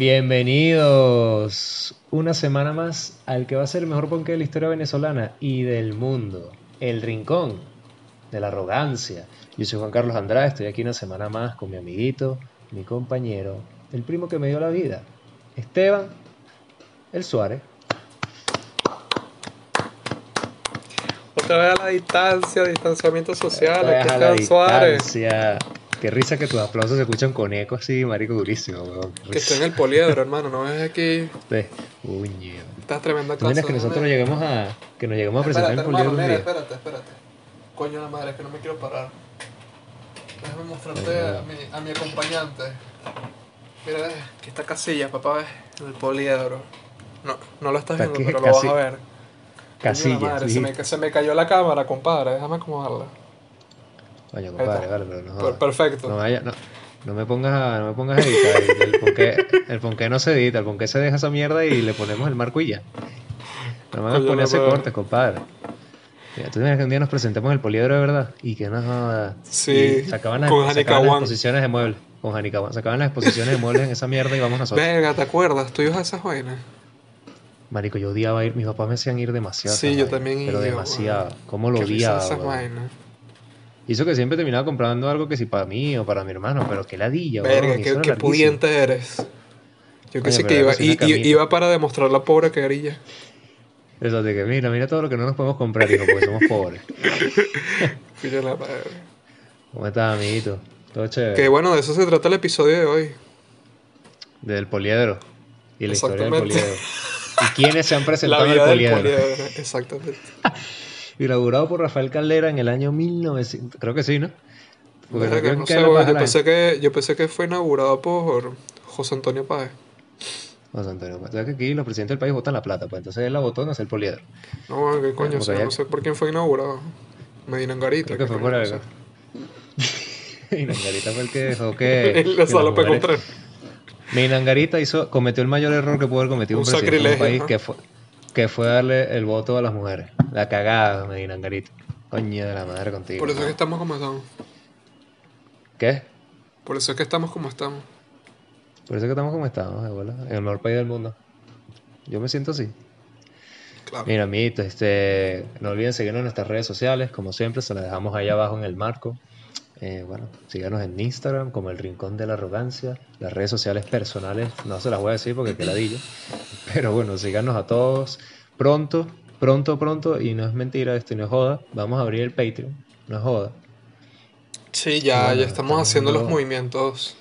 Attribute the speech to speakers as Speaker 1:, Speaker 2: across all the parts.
Speaker 1: Bienvenidos una semana más al que va a ser el mejor ponque de la historia venezolana y del mundo, el rincón de la arrogancia. Yo soy Juan Carlos Andrade, estoy aquí una semana más con mi amiguito, mi compañero, el primo que me dio la vida, Esteban, el Suárez.
Speaker 2: Otra vez a la distancia, distanciamiento social,
Speaker 1: Otra vez
Speaker 2: aquí
Speaker 1: a
Speaker 2: está
Speaker 1: la
Speaker 2: el Suárez.
Speaker 1: distancia. Qué risa que tus aplausos se escuchan con eco así, marico, durísimo, weón.
Speaker 2: Que estoy en el poliedro, hermano, no ves aquí
Speaker 1: Uño.
Speaker 2: esta tremenda
Speaker 1: ¿Tú
Speaker 2: cosa.
Speaker 1: que nosotros
Speaker 2: Déjame-
Speaker 1: lleguemos a, que nos lleguemos a presentar en Poliedro
Speaker 2: hermano,
Speaker 1: un
Speaker 2: mira,
Speaker 1: día?
Speaker 2: espérate, espérate. Coño de la madre, es que no me quiero parar. Déjame mostrarte a mi, a mi acompañante. Mira, aquí está Casilla, papá, ves, el poliedro. No, no lo estás
Speaker 1: Está
Speaker 2: viendo, pero lo vas a ver. Coño de la
Speaker 1: Casillas.
Speaker 2: madre,
Speaker 1: sí.
Speaker 2: se, me, se me cayó la cámara, compadre, déjame acomodarla.
Speaker 1: Coño, compadre, vale, pero no.
Speaker 2: Perfecto.
Speaker 1: No, vaya, no, no me pongas a, no me pongas a editar. El, el ponqué, el ponqué no se edita, el ponqué se deja esa mierda y le ponemos el marco y ya. No me hagas
Speaker 2: Coño,
Speaker 1: poner ese corte, compadre. Mira, tú imaginas que un día nos presentemos en el poliedro de verdad y que no jodas.
Speaker 2: Sí,
Speaker 1: sacaban las,
Speaker 2: con
Speaker 1: sacaban las
Speaker 2: One.
Speaker 1: exposiciones de muebles. Con Janica One. Sacaban las exposiciones de muebles en esa mierda y vamos nosotros.
Speaker 2: Venga, ¿te acuerdas? ¿Tú ibas a esas vainas?
Speaker 1: Marico, yo odiaba ir. Mis papás me hacían ir demasiado. a
Speaker 2: Sí, yo
Speaker 1: vainas,
Speaker 2: también
Speaker 1: Pero
Speaker 2: iba,
Speaker 1: demasiado.
Speaker 2: weón.
Speaker 1: ¿Cómo lo odiaba?
Speaker 2: esas
Speaker 1: weón.
Speaker 2: Vainas.
Speaker 1: Hizo que siempre terminaba comprando algo que si para mí o para mi hermano, pero qué ladilla,
Speaker 2: Verga,
Speaker 1: y eso
Speaker 2: qué, qué pudiente eres. Yo que sé que iba,
Speaker 1: camita.
Speaker 2: iba para demostrar la pobre que grilla.
Speaker 1: Eso de que mira, mira todo lo que no nos podemos comprar, hijo, porque somos pobres.
Speaker 2: La madre.
Speaker 1: ¿Cómo estás, amiguito? Todo chévere.
Speaker 2: Que bueno, de eso se trata el episodio de hoy.
Speaker 1: Del poliedro. Y la historia del poliedro. ¿Y quiénes se han presentado en el poliedro?
Speaker 2: poliedro. Exactamente.
Speaker 1: Inaugurado por Rafael Caldera en el año 1900. Creo que sí, ¿no? Porque
Speaker 2: Verga,
Speaker 1: creo
Speaker 2: no
Speaker 1: que
Speaker 2: sé,
Speaker 1: la
Speaker 2: weón,
Speaker 1: página-
Speaker 2: yo, pensé que, yo pensé que fue inaugurado por José Antonio Páez.
Speaker 1: José Antonio, pues, ¿sabes que aquí los presidentes del país votan la plata? Pues entonces él la votó en hacer el poliedro.
Speaker 2: No, qué coño,
Speaker 1: Porque
Speaker 2: o sea,
Speaker 1: ya-
Speaker 2: no sé por quién fue inaugurado. Medina Angarita.
Speaker 1: Creo que fue por algo. fue el que dejó que.
Speaker 2: La sala para comprar.
Speaker 1: Minangarita hizo, cometió el mayor error que pudo haber cometido un,
Speaker 2: Un
Speaker 1: presidente de un país que fue, que fue darle el voto a las mujeres. La cagada, Minangarita. Coño de la madre contigo.
Speaker 2: Por eso es que estamos como estamos.
Speaker 1: ¿Qué?
Speaker 2: Por eso es que estamos como estamos.
Speaker 1: Por eso es que estamos como estamos, bola, en el mejor país del mundo. Yo me siento así.
Speaker 2: Claro.
Speaker 1: Mira, amiguitos, este, no olviden seguirnos en nuestras redes sociales, como siempre, se las dejamos ahí abajo en el marco. Eh, bueno, síganos en Instagram como El Rincón de la Arrogancia. Las redes sociales personales no se las voy a decir porque qué ladillo. Pero bueno, síganos a todos. Pronto, pronto, pronto, y no es mentira, esto y no es joda, vamos a abrir el Patreon, no es joda.
Speaker 2: Sí, ya,
Speaker 1: Bueno,
Speaker 2: ya estamos
Speaker 1: estamos
Speaker 2: haciendo los movimientos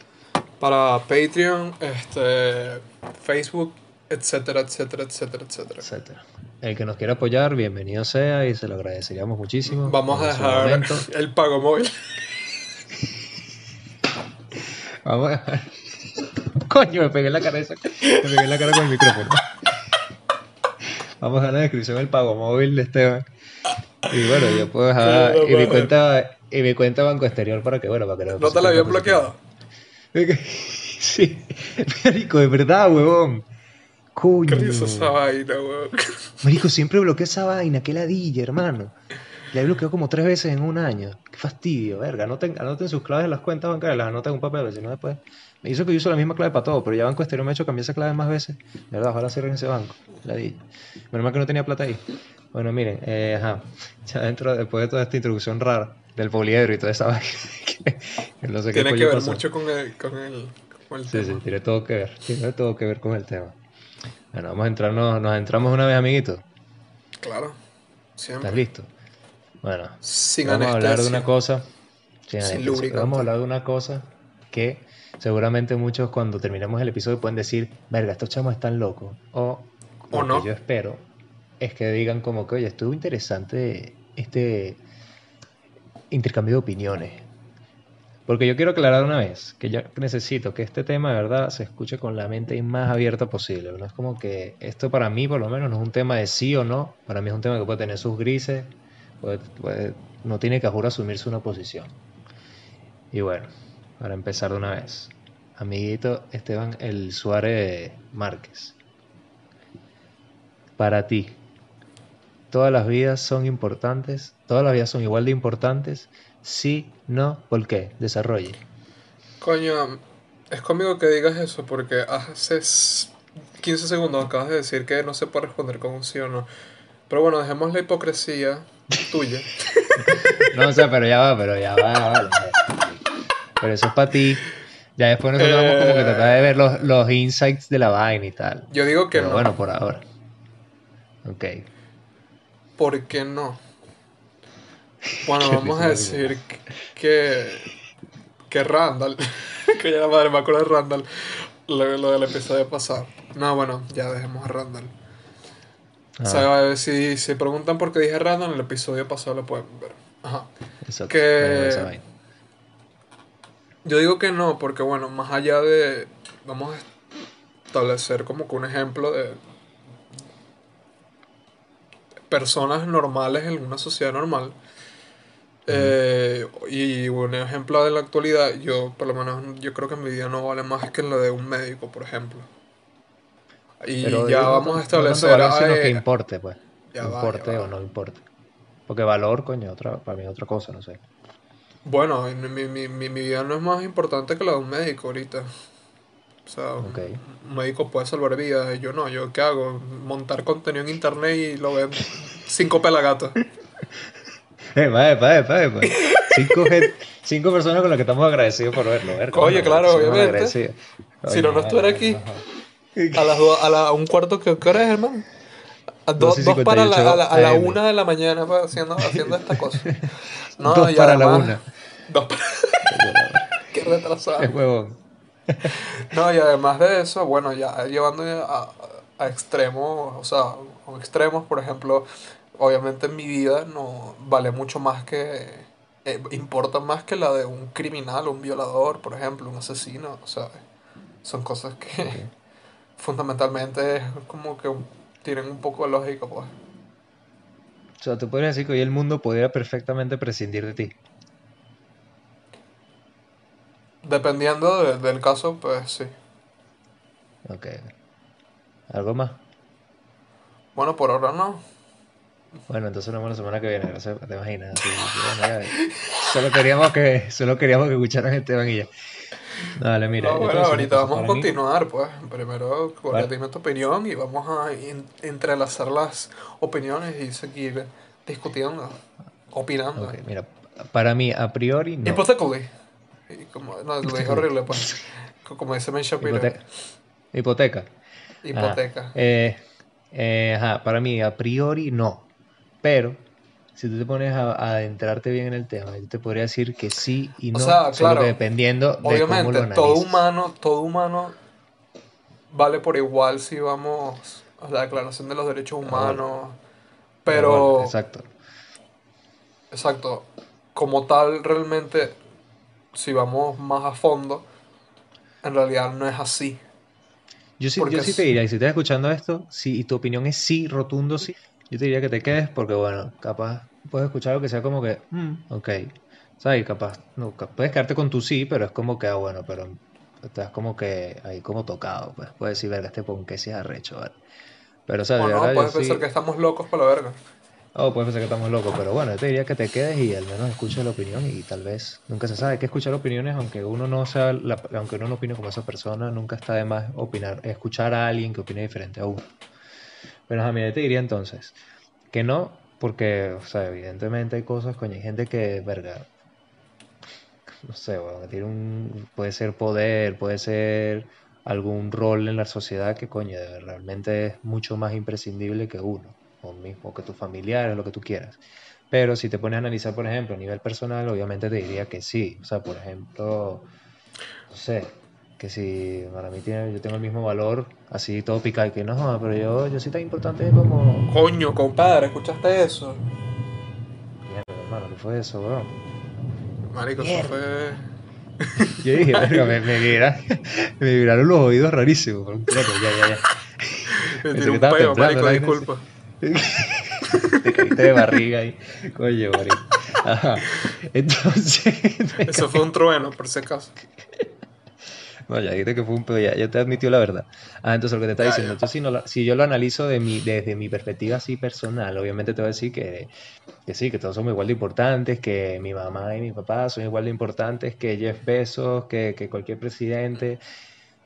Speaker 2: para Patreon, este, Facebook, etcétera, etcétera, etcétera, etcétera.
Speaker 1: etcétera. El que nos quiera apoyar, bienvenido sea y se lo agradeceríamos muchísimo.
Speaker 2: Vamos a dejar el pago móvil.
Speaker 1: Vamos a dejar. Coño, me pegué en la cara esa. Me pegué en la cara con el micrófono. Vamos a dejar en la descripción el pago móvil de Esteban. Y bueno, yo puedo dejar.
Speaker 2: Qué
Speaker 1: Y mi cuenta, y mi cuenta banco exterior para que, bueno, para que lo
Speaker 2: ¿No te la habían bloqueado?
Speaker 1: Sí, Marico, de verdad, huevón. Coño.
Speaker 2: ¿Qué risa esa vaina, weón?
Speaker 1: Marico, siempre bloqueo esa vaina, qué ladilla, hermano. La he bloqueado como tres veces en un año. Qué fastidio, verga. Anoten, anoten sus claves en las cuentas bancarias, las anoten en un papel, si no después. Me hizo que yo uso la misma clave para todo, pero ya Banco Exterior me ha hecho cambiar esa clave más veces. De verdad, ojalá cierren ese banco. Ladilla. Menos mal que no tenía plata ahí. Bueno, miren, eh, ajá. Ya dentro, después de toda esta introducción rara del poliedro y toda esa vaina, que, que no sé qué
Speaker 2: Tiene que ver
Speaker 1: pasó.
Speaker 2: mucho con el, con el, con el
Speaker 1: Sí, sí,
Speaker 2: tema.
Speaker 1: tiene todo que ver. Tiene todo que ver con el tema. Bueno, vamos a entrarnos, nos entramos una vez, amiguito.
Speaker 2: Claro, siempre.
Speaker 1: ¿Estás listo? Bueno,
Speaker 2: Sin
Speaker 1: vamos a hablar de una cosa. sin
Speaker 2: Sin lubricante.
Speaker 1: Vamos a hablar de una cosa que seguramente muchos cuando terminemos el episodio pueden decir, verga, estos chamos están locos. O,
Speaker 2: O
Speaker 1: lo
Speaker 2: no.
Speaker 1: que yo espero es que digan como que, oye, estuvo interesante este intercambio de opiniones. Porque yo quiero aclarar una vez que yo necesito que este tema de verdad se escuche con la mente más abierta posible. No es como que esto para mí, por lo menos, no es un tema de sí o no. Para mí es un tema que puede tener sus grises. puede- puede- no tiene que juro asumirse una posición. Y bueno, para empezar de una vez. Amiguito Esteban El Suárez Márquez. Para ti, todas las vidas son importantes, todas las vidas son igual de importantes, sí, no, ¿por qué? Desarrolle.
Speaker 2: Coño, Es cómico que digas eso porque hace s- 15 segundos acabas de decir que no se puede responder con un sí o no. Pero bueno, dejemos la hipocresía tuya.
Speaker 1: No, o sea, pero ya va, pero ya va, ya va. Pero eso es para ti. Ya después nosotros vamos como que
Speaker 2: Eh.
Speaker 1: tratar de ver los, los insights de la vaina y tal.
Speaker 2: Yo digo que
Speaker 1: Pero
Speaker 2: no.
Speaker 1: bueno, por ahora. Ok.
Speaker 2: ¿Por qué no? Bueno, vamos a decir que, que Randall, que ya la madre me acuerdo de Randall, lo, lo del episodio pasado. No, bueno, ya dejemos a Randall.
Speaker 1: Ah,
Speaker 2: O sea, si se preguntan por qué dije Randall, en el episodio pasado lo pueden ver. Ajá.
Speaker 1: exacto.
Speaker 2: que-. Yo digo que no, porque bueno, más allá de. Vamos a establecer como que un ejemplo de. Personas normales en una sociedad normal. Eh, y un ejemplo de la actualidad, yo por lo menos yo creo que mi vida no vale más que la de un médico, por ejemplo. Y
Speaker 1: Pero
Speaker 2: ya
Speaker 1: digo,
Speaker 2: vamos
Speaker 1: no
Speaker 2: a establecer.
Speaker 1: valor, sino
Speaker 2: eh,
Speaker 1: que importe, pues.
Speaker 2: ya va,
Speaker 1: importe
Speaker 2: va.
Speaker 1: o no importe. Porque valor, coño, otra, para mí es otra cosa, no sé.
Speaker 2: Bueno, mi, mi, mi, mi vida no es más importante que la de un médico ahorita. O sea, un-
Speaker 1: Ok.
Speaker 2: un médico puede salvar vidas, y yo no. ¿Yo qué hago? Montar contenido en internet y lo ven cinco pelagatos.
Speaker 1: Va, va, va, va. Cinco, cinco personas con las que estamos agradecidos por verlo. ver,
Speaker 2: Oye, claro, obviamente. Si no, no estuviera aquí.
Speaker 1: ajá.
Speaker 2: A las a la, a un cuarto, ¿qué, qué hora es, hermano? A do-
Speaker 1: 12 y
Speaker 2: dos para la, a la, a la
Speaker 1: 58
Speaker 2: una de la mañana haciendo, haciendo esta cosa. No,
Speaker 1: Dos para la una.
Speaker 2: Dos para... Qué retrasado.
Speaker 1: Es huevón.
Speaker 2: No, y además de eso, bueno, ya llevando a, a extremos, o sea, a extremos, por ejemplo, obviamente mi vida no vale mucho más que, eh, importa más que la de un criminal, un violador, por ejemplo, un asesino, o sea, son cosas que fundamentalmente es como que tienen un poco de lógica, pues.
Speaker 1: O sea, tú podrías decir que hoy el mundo pudiera perfectamente prescindir de ti.
Speaker 2: Dependiendo de- del caso, pues sí.
Speaker 1: Ok. ¿Algo más?
Speaker 2: Bueno, por ahora no.
Speaker 1: Bueno, entonces nos vemos la semana que viene. Gracias, te imaginas. solo queríamos que, solo queríamos que escucharan el tema y ya. Dale, mira.
Speaker 2: No, bueno, ahorita vamos a
Speaker 1: mí-
Speaker 2: continuar, pues. Primero,
Speaker 1: Vale.
Speaker 2: dime tu opinión y vamos a en- entrelazar las opiniones y seguir discutiendo, opinando.
Speaker 1: Mira, para mí, a priori, no.
Speaker 2: Y como, no, lo dije horrible, pues. Co- Como dice Ben Shapiro.
Speaker 1: Hipoteca. Hipoteca.
Speaker 2: Hipoteca.
Speaker 1: Ajá. Eh, eh, ajá, para mí, a priori, no. Pero, si tú te pones a, a adentrarte bien en el tema, yo te podría decir que sí y
Speaker 2: O
Speaker 1: no.
Speaker 2: sea,
Speaker 1: solo
Speaker 2: claro,
Speaker 1: que dependiendo de cómo
Speaker 2: Obviamente,
Speaker 1: lo
Speaker 2: todo humano, todo humano vale por igual si vamos a la declaración de los derechos humanos. Pero,
Speaker 1: Ah, bueno, exacto.
Speaker 2: Exacto. Como tal, realmente, si vamos más a fondo, en realidad no es así.
Speaker 1: Yo sí,
Speaker 2: Porque
Speaker 1: yo sí te diría, y si estás escuchando esto, si y tu opinión es sí, rotundo sí, yo te diría que te quedes porque, bueno, capaz puedes escuchar algo que sea como que, mm, ok, ¿sabes? Y capaz, no, puedes quedarte con tu sí, pero es como que, ah, bueno, pero estás como que ahí como tocado, pues puedes decir, verga, este pon que sí es arrecho, ¿vale? Pero, ¿sabes?
Speaker 2: O
Speaker 1: De
Speaker 2: no,
Speaker 1: verdad,
Speaker 2: puedes
Speaker 1: sí-
Speaker 2: pensar que estamos locos para la verga.
Speaker 1: Oh, puedes pensar que estamos locos, pero bueno, yo te diría que te quedes y al menos escuches la opinión y tal vez nunca se sabe que escuchar opiniones, aunque uno no sea, la- aunque uno no opine como esa persona, nunca está de más opinar, escuchar a alguien que opine diferente a uno. Pero a mí yo te diría entonces que no, porque, o sea, evidentemente hay cosas, coño, hay gente que, verga, no sé, bueno, puede ser poder, puede ser algún rol en la sociedad que, coño, realmente es mucho más imprescindible que uno, o mismo que tus familiares, lo que tú quieras. Pero si te pones a analizar, por ejemplo, a nivel personal, obviamente te diría que sí. O sea, por ejemplo, no sé, que si para mí tiene, yo tengo el mismo valor, así todo picado, y que no, pero yo, yo sí tan importante como...
Speaker 2: Coño, compadre, ¿escuchaste eso?
Speaker 1: Mierda, hermano, ¿qué fue eso, weón?
Speaker 2: Marico, eso fue.
Speaker 1: Yo dije, verga, me, me, vibra- me vibraron los oídos rarísimos. pero ya, ya, ya.
Speaker 2: Me
Speaker 1: que
Speaker 2: un peo, marico, disculpa.
Speaker 1: Te caíste de barriga ahí. Coño, marico. Ajá. Entonces,
Speaker 2: Eso fue un trueno, por si acaso.
Speaker 1: No, ya dijiste que fue un pedo, ya, ya te admitió la verdad. Ah, entonces lo que te está diciendo, entonces si, no lo- si yo lo analizo de mi, desde mi perspectiva así personal, obviamente te voy a decir que, que sí, que todos somos igual de importantes, que mi mamá y mi papá son igual de importantes que Jeff Bezos, que, que cualquier presidente.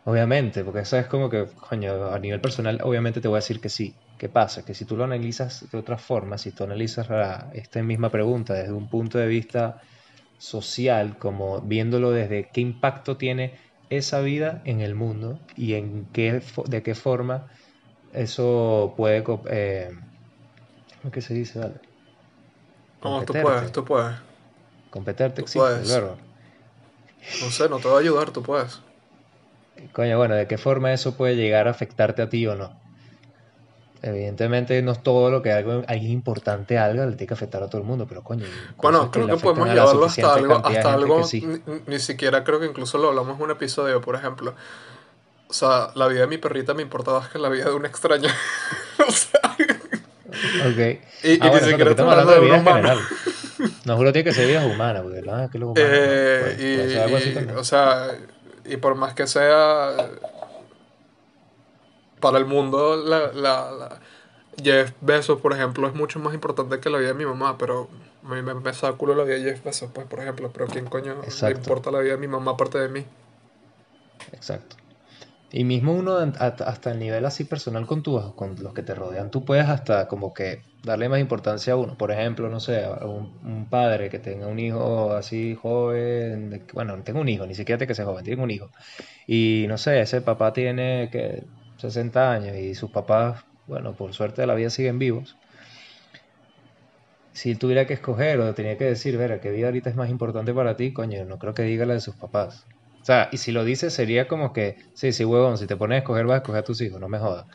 Speaker 1: Obviamente, porque eso es como que, coño, a nivel personal, obviamente te voy a decir que sí. ¿Qué pasa? Que si tú lo analizas de otra forma, si tú analizas la- esta misma pregunta desde un punto de vista social, como viéndolo desde qué impacto tiene esa vida en el mundo y en qué, de qué forma eso puede, eh, ¿cómo es que se dice? Vale?
Speaker 2: No, tú puedes, tú puedes.
Speaker 1: Competerte
Speaker 2: Tú
Speaker 1: existe,
Speaker 2: puedes.
Speaker 1: verbo.
Speaker 2: No sé, no te va a ayudar, tú puedes.
Speaker 1: Coño, bueno, ¿de qué forma eso puede llegar a afectarte a ti o no? Evidentemente no es todo lo que algo, alguien importante algo le tiene que afectar a todo el mundo, pero coño,
Speaker 2: Bueno, creo que
Speaker 1: afectan
Speaker 2: podemos
Speaker 1: la
Speaker 2: llevarlo hasta algo, hasta algo,
Speaker 1: que sí.
Speaker 2: ni, ni siquiera creo que incluso lo hablamos en un episodio, por ejemplo. O sea, la vida de mi perrita me importa más que la vida de un extraño. o sea,
Speaker 1: Ok.
Speaker 2: y, y
Speaker 1: Ah,
Speaker 2: ni
Speaker 1: bueno,
Speaker 2: siquiera
Speaker 1: estamos hablando de vida en
Speaker 2: humano.
Speaker 1: general. No juro tiene que ser vidas humanas, porque no, es que los humanos, no,
Speaker 2: Eh,
Speaker 1: algo así
Speaker 2: y,
Speaker 1: también.
Speaker 2: o sea, y por más que sea para el mundo, la, la, la- Jeff Bezos, por ejemplo, es mucho más importante que la vida de mi mamá, pero a mí me, me saca culo la vida de Jeff Bezos, pues, por ejemplo, pero ¿quién coño le importa la vida de mi mamá aparte de mí?
Speaker 1: Exacto. Y mismo uno hasta el nivel así personal con tus, con los que te rodean, tú puedes hasta como que darle más importancia a uno. Por ejemplo, no sé, un, un padre que tenga un hijo así joven, de bueno, no tengo un hijo, ni siquiera que ser joven, tiene un hijo. Y no sé, ese papá tiene que 60 años y sus papás, bueno, por suerte de la vida siguen vivos. Si tuviera que escoger o tenía que decir, ver, ¿qué vida ahorita es más importante para ti? Coño, no creo que diga la de sus papás. O sea, y si lo dice sería como que, sí, sí, huevón, si te pones a escoger vas a escoger a tus hijos, no me jodas.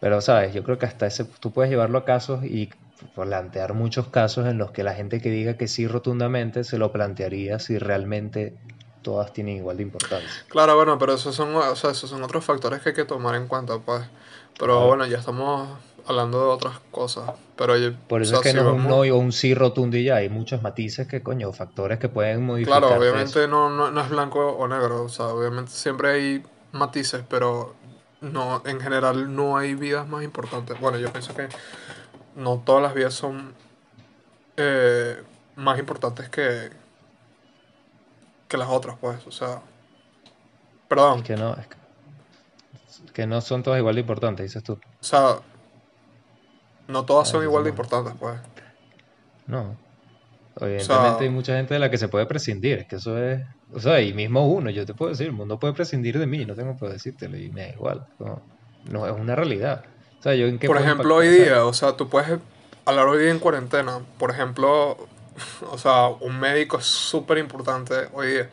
Speaker 1: Pero, ¿sabes? Yo creo que hasta ese, tú puedes llevarlo a casos y plantear muchos casos en los que la gente que diga que sí rotundamente se lo plantearía si realmente todas tienen igual de importancia.
Speaker 2: Claro, bueno, pero esos son, o sea, esos son otros factores que hay que tomar en cuenta, pues. Pero
Speaker 1: Claro.
Speaker 2: bueno, ya estamos hablando de otras cosas. Pero oye,
Speaker 1: Por
Speaker 2: o
Speaker 1: eso
Speaker 2: sea,
Speaker 1: es que
Speaker 2: si
Speaker 1: no es un no y o un sí rotundo y ya, hay muchos matices que, coño, factores que pueden modificar
Speaker 2: Claro,
Speaker 1: eso.
Speaker 2: obviamente no, no, no es blanco o negro, o sea, obviamente siempre hay matices, pero no, en general no hay vidas más importantes. Bueno, yo pienso que no todas las vidas son eh, más importantes que, que las otras, pues, o sea, perdón,
Speaker 1: Es que no, es que, es que no son todas igual de importantes, dices tú.
Speaker 2: o sea, no todas
Speaker 1: Ah,
Speaker 2: son igual de importantes, pues.
Speaker 1: No. Evidentemente hay mucha gente de la que se puede prescindir, es que eso es, o sea, y mismo uno, yo te puedo decir, el mundo puede prescindir de mí, no tengo por decírtelo y me da igual, no, no es una realidad. O sea, yo en qué
Speaker 2: Por ejemplo, hoy?
Speaker 1: O sea,
Speaker 2: día, o sea, tú puedes hablar hoy día en cuarentena. Por ejemplo, o sea, un médico es súper importante hoy día.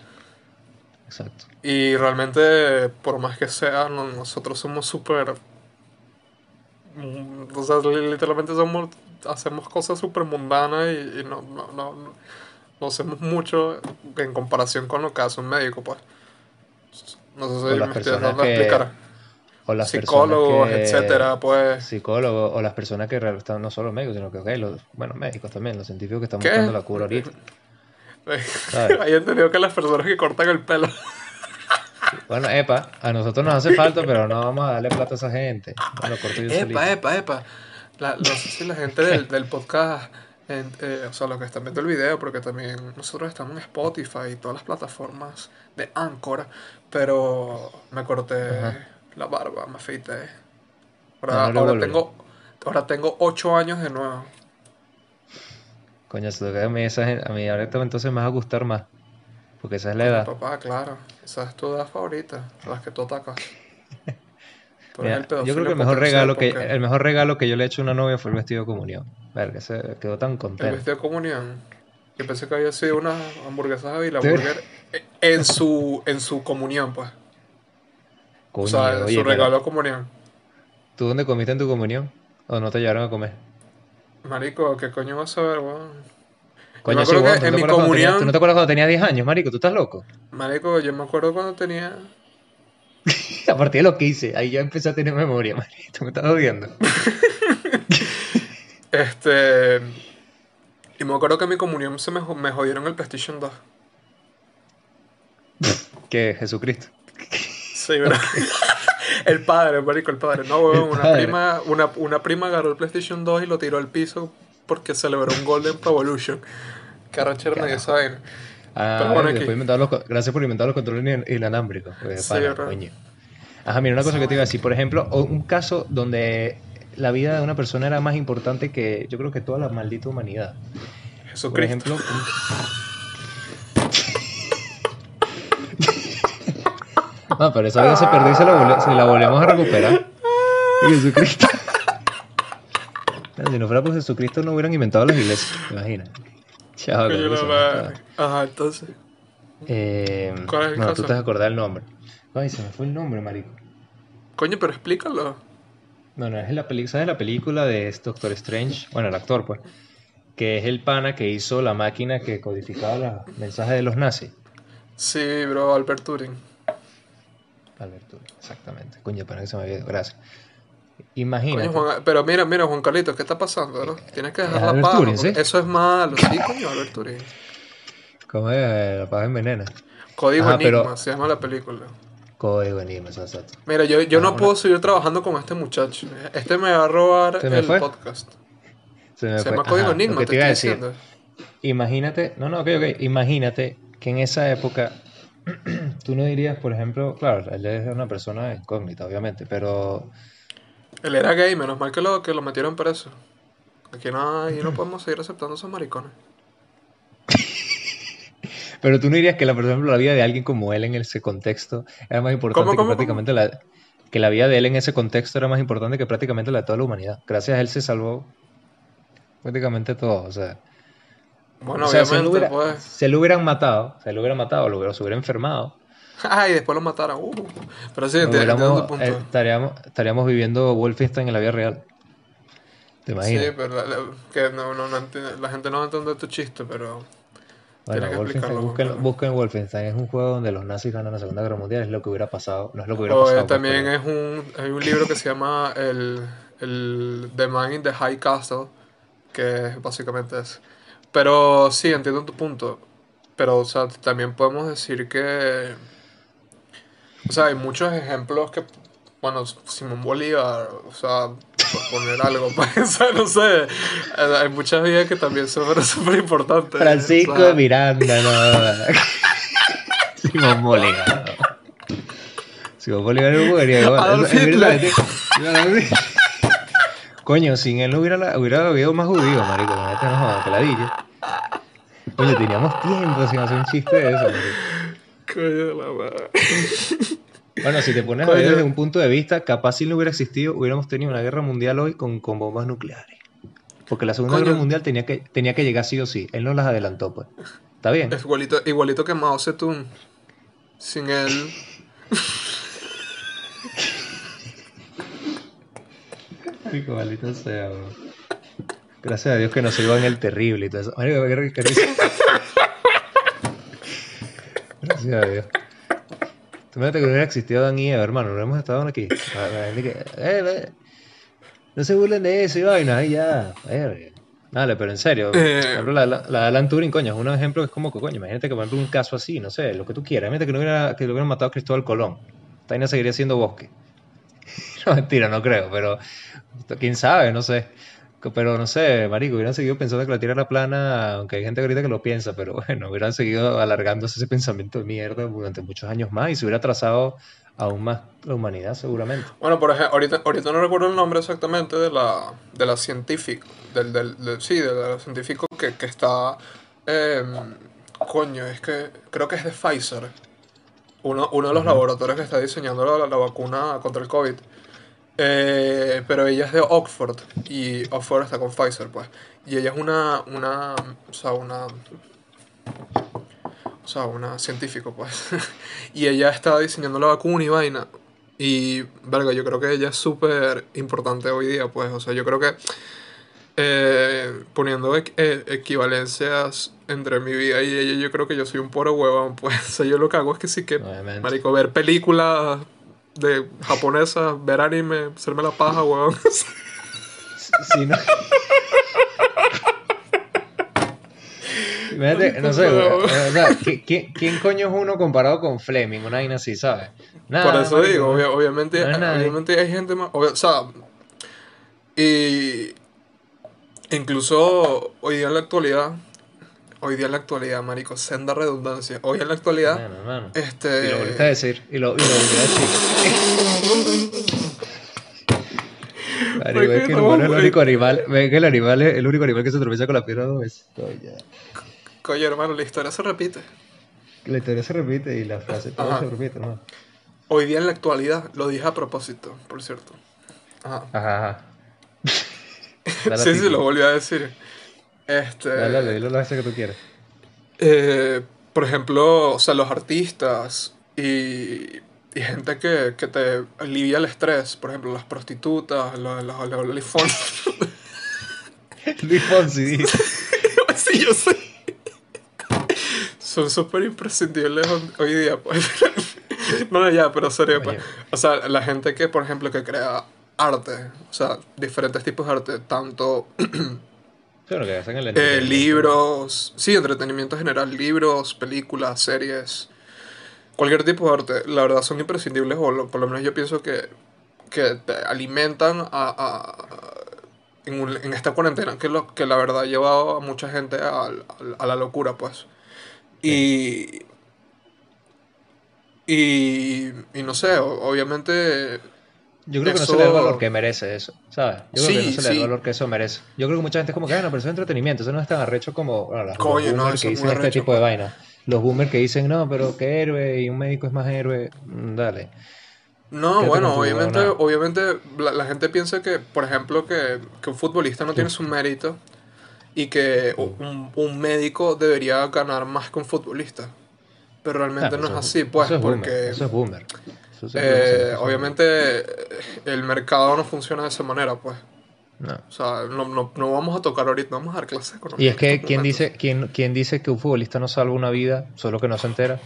Speaker 1: Exacto.
Speaker 2: Y realmente, por más que sea, no- nosotros somos súper... O sea, li- literalmente somos, hacemos cosas súper mundanas y, y no, no, no, no- hacemos mucho en comparación con lo que hace un médico, pues. No sé si me estoy dando a explicar.
Speaker 1: O las
Speaker 2: Psicólogos,
Speaker 1: personas que,
Speaker 2: etcétera, pues.
Speaker 1: psicólogos, o las personas que están no solo médicos, sino que, ok, los, bueno, médicos también, los científicos que están
Speaker 2: ¿Qué?
Speaker 1: buscando la cura ahorita.
Speaker 2: Hay entendido que las personas que cortan el pelo.
Speaker 1: Bueno, epa, a nosotros nos hace falta, pero no vamos a darle plata a esa gente. Lo corto yo solito.
Speaker 2: Epa, epa, epa. La- no sé si la gente del, del podcast, en- eh, o sea, los que están viendo el video, porque también nosotros estamos en Spotify y todas las plataformas de Anchor, pero me corté
Speaker 1: Ajá.
Speaker 2: La barba, me afeité.
Speaker 1: Ah,
Speaker 2: Ahora,
Speaker 1: no
Speaker 2: ahora tengo, ahora tengo 8 años de nuevo.
Speaker 1: Coño, eso que a mí, esa a mí ahorita entonces me va a gustar más. Porque esa es la edad.
Speaker 2: Papá, claro, esa es tu edad favorita, las que tú atacas. Tú
Speaker 1: Mira,
Speaker 2: eres el
Speaker 1: yo creo que el mejor regalo que el mejor regalo que yo le he hecho a una novia fue el vestido de comunión. Verga, se quedó tan
Speaker 2: El
Speaker 1: contento.
Speaker 2: vestido de comunión. Yo pensé que había sido una hamburguesa de la
Speaker 1: Sí.
Speaker 2: burger en su, en su comunión, pues.
Speaker 1: Coño,
Speaker 2: o sea,
Speaker 1: oye,
Speaker 2: su regalo de comunión.
Speaker 1: ¿tú dónde comiste en tu comunión? ¿O no te llevaron a comer?
Speaker 2: Marico, ¿qué coño vas a ver, weón?
Speaker 1: Coño,
Speaker 2: me
Speaker 1: sí,
Speaker 2: acuerdo que
Speaker 1: ¿tú
Speaker 2: en mi comunión-
Speaker 1: ¿Tú no te acuerdas cuando tenías 10 años, marico? ¿Tú estás loco?
Speaker 2: Marico, yo me acuerdo cuando tenía.
Speaker 1: A partir de lo que hice, ahí ya empecé a tener memoria, marico. Tú me estás odiando.
Speaker 2: Este. Y me acuerdo que en mi comunión se me, jo- me jodieron el PlayStation 2.
Speaker 1: Que Jesucristo.
Speaker 2: Sí, bro. el padre, marico, el padre. No, weón, una
Speaker 1: padre.
Speaker 2: prima, una, una prima agarró el PlayStation 2 y lo tiró al piso porque celebró un Golden Pro Evolution.
Speaker 1: Ah,
Speaker 2: Pero bueno, aquí.
Speaker 1: inventaron los co- gracias por inventar los controles in- inalámbricos. pues,
Speaker 2: Sí,
Speaker 1: coño. Ajá, mira, una cosa que te iba a decir. Por ejemplo, un caso donde la vida de una persona era más importante que yo creo que toda la maldita humanidad. Por
Speaker 2: Jesucristo.
Speaker 1: ejemplo, No, pero esa vida se perdió y se la, se la volvemos a recuperar. Jesucristo. Si no fuera por Jesucristo no hubieran inventado las iglesias, imagina. Chao,
Speaker 2: Coño,
Speaker 1: qué
Speaker 2: la
Speaker 1: risa,
Speaker 2: madre. Ajá, entonces.
Speaker 1: eh,
Speaker 2: ¿Cuál es el
Speaker 1: no,
Speaker 2: caso?
Speaker 1: tú te vas a acordar el nombre. Ay, se me fue el nombre, marico.
Speaker 2: Coño, pero explícalo.
Speaker 1: No, no, es la película, ¿sabes la película de este Doctor Strange? Bueno, el actor, pues. Que es el pana que hizo la máquina que codificaba los mensajes de los nazis.
Speaker 2: Sí, bro, Albert Turing.
Speaker 1: Alberto, exactamente. Coño, pana que se me había ido. Gracias.
Speaker 2: Coño,
Speaker 1: Imagínate.
Speaker 2: Juan- pero mira, mira, Juan Carlitos, ¿qué está pasando? Tienes que dejar la paja. Eso es malo. Sí, coño, Albert Turing.
Speaker 1: ¿Cómo es? Eh, La paja envenena.
Speaker 2: Código
Speaker 1: Ajá,
Speaker 2: Enigma
Speaker 1: pero-
Speaker 2: se llama la película.
Speaker 1: Código enigma, exacto.
Speaker 2: Mira, yo, yo
Speaker 1: Ah,
Speaker 2: no puedo seguir trabajando con este muchacho. Este me va a robar
Speaker 1: ¿Se me
Speaker 2: el
Speaker 1: fue?
Speaker 2: podcast.
Speaker 1: Se me
Speaker 2: Se
Speaker 1: fue.
Speaker 2: llama Código
Speaker 1: Ajá,
Speaker 2: Enigma, te
Speaker 1: te iba a
Speaker 2: estoy
Speaker 1: decir.
Speaker 2: diciendo.
Speaker 1: Imagínate, no, no, ok, ok. Imagínate que en esa época tú no dirías, por ejemplo, claro, él es una persona incógnita, obviamente, pero
Speaker 2: Él era gay, menos mal que lo, que lo metieron preso. Aquí no, aquí no podemos seguir aceptando esos maricones.
Speaker 1: Pero tú no dirías que, la, por ejemplo, la vida de alguien como él en ese contexto era más importante
Speaker 2: ¿Cómo,
Speaker 1: que
Speaker 2: cómo,
Speaker 1: prácticamente la... Que la vida de él en ese contexto era más importante que prácticamente la de toda la humanidad. Gracias a él se salvó prácticamente todo. O sea,
Speaker 2: Bueno,
Speaker 1: o sea
Speaker 2: obviamente,
Speaker 1: hubiera-
Speaker 2: pues.
Speaker 1: si lo hubieran matado, se lo hubieran matado, lo hubiera, se hubiera enfermado,
Speaker 2: Ay, después lo mataron. Uh, pero sí,
Speaker 1: lo
Speaker 2: punto.
Speaker 1: eh, estaríamos, estaríamos viviendo Wolfenstein en la vida real. ¿Te imaginas?
Speaker 2: Sí, pero la, la- que no, no, no entiende- la gente no va a entender tu chiste, pero
Speaker 1: Bueno,
Speaker 2: que
Speaker 1: Wolfenstein, busquen, Wolfenstein, es un juego donde los nazis ganan la Segunda Guerra Mundial, es lo que hubiera pasado, no es lo que hubiera
Speaker 2: o, eh,
Speaker 1: pasado. pues,
Speaker 2: también
Speaker 1: pero-
Speaker 2: es un, hay un libro que se llama el, el The Man in the High Castle, que es básicamente eso. Pero sí, entiendo tu punto. Pero, o sea, también podemos decir que... O sea, hay muchos ejemplos que... Bueno, Simón Bolívar, o sea, por poner algo, pues, no sé. Hay muchas vidas que también son súper importantes.
Speaker 1: Francisco
Speaker 2: o sea,
Speaker 1: de Miranda, no. Simón Bolívar. Simón Bolívar es-
Speaker 2: Hitler.
Speaker 1: es- Coño, sin él no hubiera, hubiera habido más judíos, marico. Neta no joda, que ladilla. Oye, teníamos tiempo sin hacer un chiste de eso,
Speaker 2: coño de la madre.
Speaker 1: Bueno, si te pones a ver desde un punto de vista, capaz si no hubiera existido, hubiéramos tenido una guerra mundial hoy con, con bombas nucleares. Porque la Segunda
Speaker 2: Coño.
Speaker 1: Guerra Mundial tenía que, tenía que llegar sí o sí. Él no las adelantó, pues. ¿Está bien?
Speaker 2: Es igualito, igualito que Mao Zedong. Sin él.
Speaker 1: Rico, maldito sea, bro. Gracias a Dios que no se iba en el terrible y todo eso. Marico, qué ri- qué risa. Gracias a Dios. Tú imagínate que no hubiera existido Dan y Eva, hermano. No hubiéramos estado aquí. La- la gente que, eh, no se burlen de eso y vaina. Ahí ya. verga. Dale, pero en serio.
Speaker 2: Eh.
Speaker 1: por ejemplo, la, la, la de Alan Turing, coño, es un ejemplo que es como que, coño, imagínate que por ejemplo un caso así, no sé, lo que tú quieras. Imagínate que, no hubiera, que lo hubieran matado a Cristóbal Colón. Esta vaina seguiría siendo bosque. No, mentira, no creo, pero quién sabe, no sé. Pero no sé, marico, hubieran seguido pensando que la Tierra era plana, aunque hay gente ahorita que lo piensa, pero bueno, hubieran seguido alargándose ese pensamiento de mierda durante muchos años más y se hubiera trazado aún más la humanidad seguramente.
Speaker 2: Bueno, por ejemplo, ahorita, ahorita no recuerdo el nombre exactamente de la, de la científica. Del, del, del- sí, de la científico que, que está. em, coño, es que creo que es de Pfizer. Uno, uno de los laboratorios que está diseñando la, la vacuna contra el COVID. Eh, pero ella es de Oxford y Oxford está con Pfizer, pues. Y ella es una, una, o sea, una, o sea, una científico, pues. y ella está diseñando la vacuna y vaina. Y, verga, yo creo que ella es súper importante hoy día, pues. O sea, yo creo que eh, poniendo equ- eh, equivalencias entre mi vida y ella, yo creo que yo soy un puro huevón, pues. O sea, yo lo que hago es que sí que,
Speaker 1: Obviamente.
Speaker 2: marico, ver películas de japonesas, ver anime, hacerme la paja, huevón.
Speaker 1: Sí, no. Imagínate, no sé, güey, o sea, ¿qui- qui- ¿quién coño es uno comparado con Fleming? Una vaina así, ¿sabes? Nada,
Speaker 2: Por eso digo, obvia- obviamente,
Speaker 1: No
Speaker 2: obviamente hay gente más. obvia- o sea, y incluso hoy día en la actualidad, hoy día en la actualidad, marico, senda redundancia. Hoy en la actualidad,
Speaker 1: Bueno, hermano.
Speaker 2: este.
Speaker 1: Y lo volviste a decir. Y lo, y lo volví a decir. Marico, es que el
Speaker 2: no,
Speaker 1: humano es el único animal. Ve que el animal es el único animal que se tropieza con la piedra dos veces. Coño.
Speaker 2: Hermano, la historia se repite.
Speaker 1: La historia se repite y la frase todo
Speaker 2: Ajá.
Speaker 1: se repite, hermano.
Speaker 2: Hoy día en la actualidad, lo dije a propósito, por cierto. Ajá.
Speaker 1: Ajá,
Speaker 2: sí, sí, lo volví a decir. Este.
Speaker 1: Dale, dale, dilo las veces que tú quieras.
Speaker 2: Eh, por ejemplo, o sea, los artistas y, y gente que, que te alivia el estrés, por ejemplo, las prostitutas, los, los, los OnlyFans.
Speaker 1: Luis Fonsi
Speaker 2: sí, yo sé. Son súper imprescindibles hoy día, pues. no, ya, pero serio, pues. O sea, la gente que, por ejemplo, que crea arte, o sea, diferentes tipos de arte, tanto
Speaker 1: Bueno, que hacen el
Speaker 2: Eh, libros, sí, entretenimiento general, libros, películas, series, cualquier tipo de arte, la verdad son imprescindibles, o lo- por lo menos yo pienso que, que te alimentan a, a- en, un- en esta cuarentena, que, lo, que la verdad ha llevado a mucha gente a, a- a la locura, pues. Y, y, y no sé, obviamente
Speaker 1: Yo creo que no se le da el valor que merece eso, ¿sabes? Yo creo que
Speaker 2: Sí,
Speaker 1: no se le da el
Speaker 2: sí.
Speaker 1: valor que eso merece. Yo creo que mucha gente es como que, ah, no, pero eso es entretenimiento, eso no es tan arrecho como bueno, las-
Speaker 2: Coño,
Speaker 1: los
Speaker 2: no,
Speaker 1: que dicen este tipo de
Speaker 2: pues.
Speaker 1: vaina. Los boomers que dicen, no, pero qué héroe y un médico es más héroe. Mm, Dale.
Speaker 2: No, bueno, obviamente, obviamente la, la gente piensa que, por ejemplo, que, que un futbolista no tiene su mérito y que un, un médico debería ganar más que un futbolista. Pero realmente no es así, pues,
Speaker 1: eso es boomer,
Speaker 2: porque
Speaker 1: Eso es boomer. Eso
Speaker 2: eh, obviamente eh, el mercado no funciona de esa manera, pues.
Speaker 1: No.
Speaker 2: O sea, no, no, no vamos a tocar ahorita, no vamos a dar clases economía.
Speaker 1: Y es que, ¿quién dice, quién, quién dice que un futbolista no salva una vida solo que no se entera?